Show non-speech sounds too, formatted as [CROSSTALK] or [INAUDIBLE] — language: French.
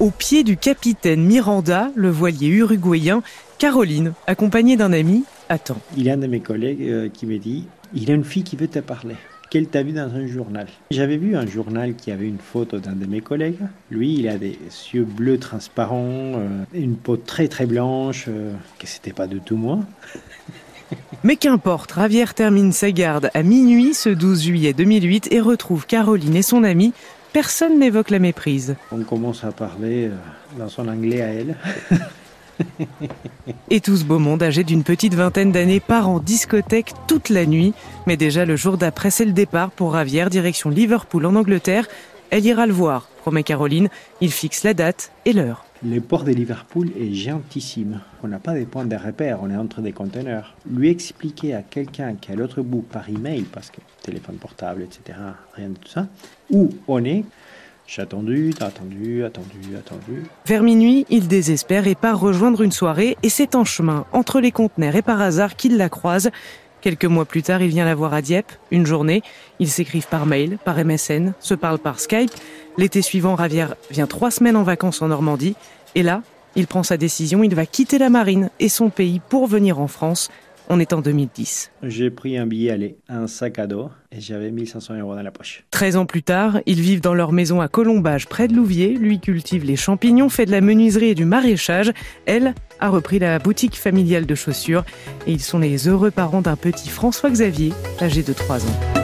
au pied du capitaine Miranda, le voilier uruguayen. Caroline, accompagnée d'un ami, attend. Il y a un de mes collègues euh, qui me dit Il y a une fille qui veut te parler qu'elle t'a vu dans un journal. J'avais vu un journal qui avait une photo d'un de mes collègues. Lui, il a des yeux bleus transparents, euh, une peau très très blanche, euh, que c'était pas du tout moi. [LAUGHS] Mais qu'importe, Ravière termine sa garde à minuit ce 12 juillet 2008 et retrouve Caroline et son amie. Personne n'évoque la méprise. On commence à parler euh, dans son anglais à elle. Et tout ce beau monde âgé d'une petite vingtaine d'années part en discothèque toute la nuit. Mais déjà le jour d'après, c'est le départ pour Ravière, direction Liverpool en Angleterre. Elle ira le voir, promet Caroline. Il fixe la date et l'heure. Le port de Liverpool est gentissime. On n'a pas des points de repère, on est entre des conteneurs. Lui expliquer à quelqu'un qui est à l'autre bout par email, parce que téléphone portable, etc., rien de tout ça, où on est, j'ai attendu, attendu, attendu, attendu. Vers minuit, il désespère et part rejoindre une soirée et c'est en chemin entre les conteneurs et par hasard qu'il la croise. Quelques mois plus tard, il vient la voir à Dieppe, une journée. Ils s'écrivent par mail, par MSN, se parlent par Skype. L'été suivant, Ravière vient trois semaines en vacances en Normandie. Et là, il prend sa décision, il va quitter la marine et son pays pour venir en France. On est en 2010. J'ai pris un billet aller, un sac à dos, et j'avais 1500 euros dans la poche. 13 ans plus tard, ils vivent dans leur maison à Colombage, près de Louviers. Lui cultive les champignons, fait de la menuiserie et du maraîchage. Elle a repris la boutique familiale de chaussures. Et ils sont les heureux parents d'un petit François Xavier, âgé de 3 ans.